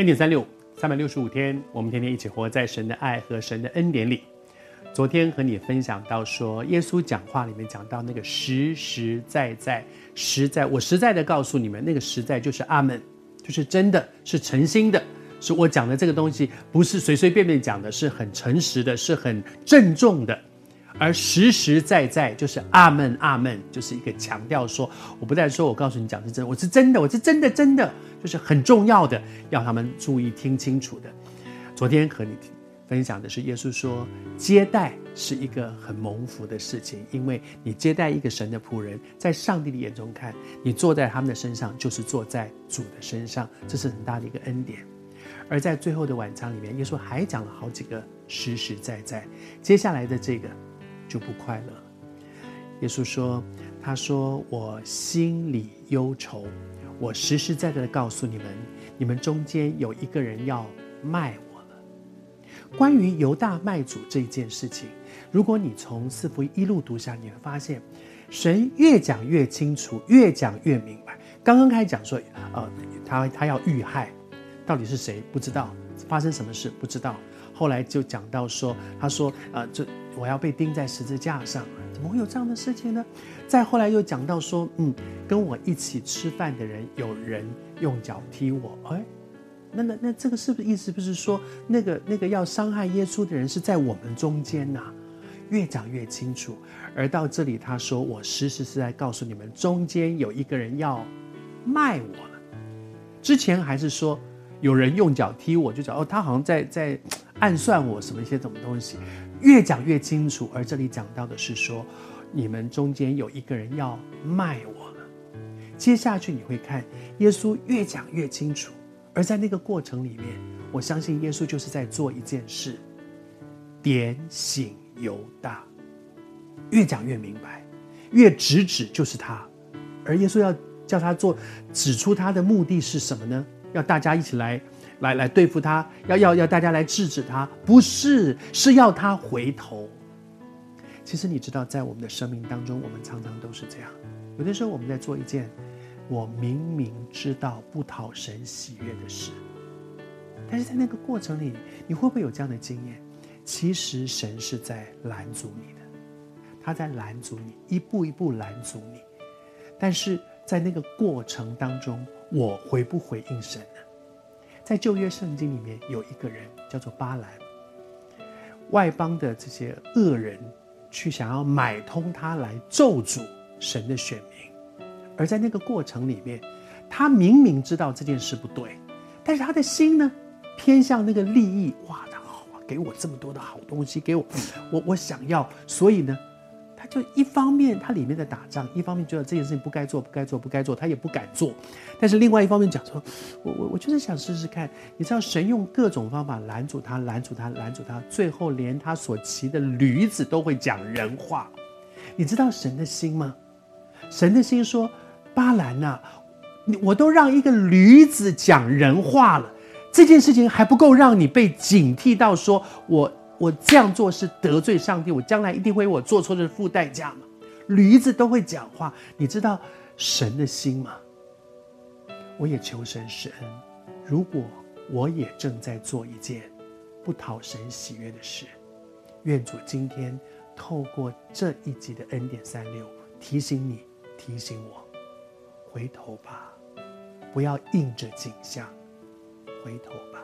恩典三六，三百六十五天，我们天天一起活在神的爱和神的恩典里。昨天和你分享到说，耶稣讲话里面讲到那个实实在在，实在，我实在的告诉你们，那个实在就是阿门，就是真的是诚心的，是我讲的这个东西不是随随便便讲的，是很诚实的，是很郑重的。而实实在在就是阿门，阿门，就是一个强调说，我不但说我告诉你讲是真，我是真的，我是真的，真的，就是很重要的，要他们注意听清楚的。昨天和你分享的是耶稣说，接待是一个很蒙福的事情，因为你接待一个神的仆人，在上帝的眼中看，你坐在他们的身上，就是坐在主的身上，这是很大的一个恩典。而在最后的晚餐里面，耶稣还讲了好几个实实在在，接下来的这个。就不快乐。耶稣说：“他说我心里忧愁，我实实在在的告诉你们，你们中间有一个人要卖我了。”关于犹大卖主这件事情，如果你从四福音一路读下，你会发现，神越讲越清楚，越讲越明白。刚刚开始讲说，呃，他他要遇害，到底是谁不知道，发生什么事不知道。后来就讲到说，他说，呃，这。我要被钉在十字架上，怎么会有这样的事情呢？再后来又讲到说，嗯，跟我一起吃饭的人，有人用脚踢我，哎，那那那这个是不是意思不是说，那个那个要伤害耶稣的人是在我们中间呐？越讲越清楚，而到这里他说，我实实是在告诉你们，中间有一个人要卖我了。之前还是说有人用脚踢我，就讲哦，他好像在在暗算我什么一些什么东西。越讲越清楚，而这里讲到的是说，你们中间有一个人要卖我了。接下去你会看耶稣越讲越清楚，而在那个过程里面，我相信耶稣就是在做一件事，点醒犹大。越讲越明白，越直指就是他，而耶稣要叫他做，指出他的目的是什么呢？要大家一起来。来来对付他，要要要大家来制止他，不是，是要他回头。其实你知道，在我们的生命当中，我们常常都是这样。有的时候我们在做一件我明明知道不讨神喜悦的事，但是在那个过程里，你会不会有这样的经验？其实神是在拦阻你的，他在拦阻你，一步一步拦阻你。但是在那个过程当中，我回不回应神？在旧约圣经里面有一个人叫做巴兰，外邦的这些恶人去想要买通他来咒诅神的选民，而在那个过程里面，他明明知道这件事不对，但是他的心呢偏向那个利益，哇，他好啊，给我这么多的好东西，给我，我我想要，所以呢。他就一方面他里面在打仗，一方面觉得这件事情不该做，不该做，不该做，他也不敢做。但是另外一方面讲说，我我我就是想试试看。你知道神用各种方法拦阻他，拦阻他，拦阻他，最后连他所骑的驴子都会讲人话。你知道神的心吗？神的心说：巴兰呐、啊，你我都让一个驴子讲人话了，这件事情还不够让你被警惕到说我。我这样做是得罪上帝，我将来一定会为我做错的付代价吗？驴子都会讲话，你知道神的心吗？我也求神施恩，如果我也正在做一件不讨神喜悦的事，愿主今天透过这一集的恩典三六提醒你，提醒我，回头吧，不要硬着颈项，回头吧。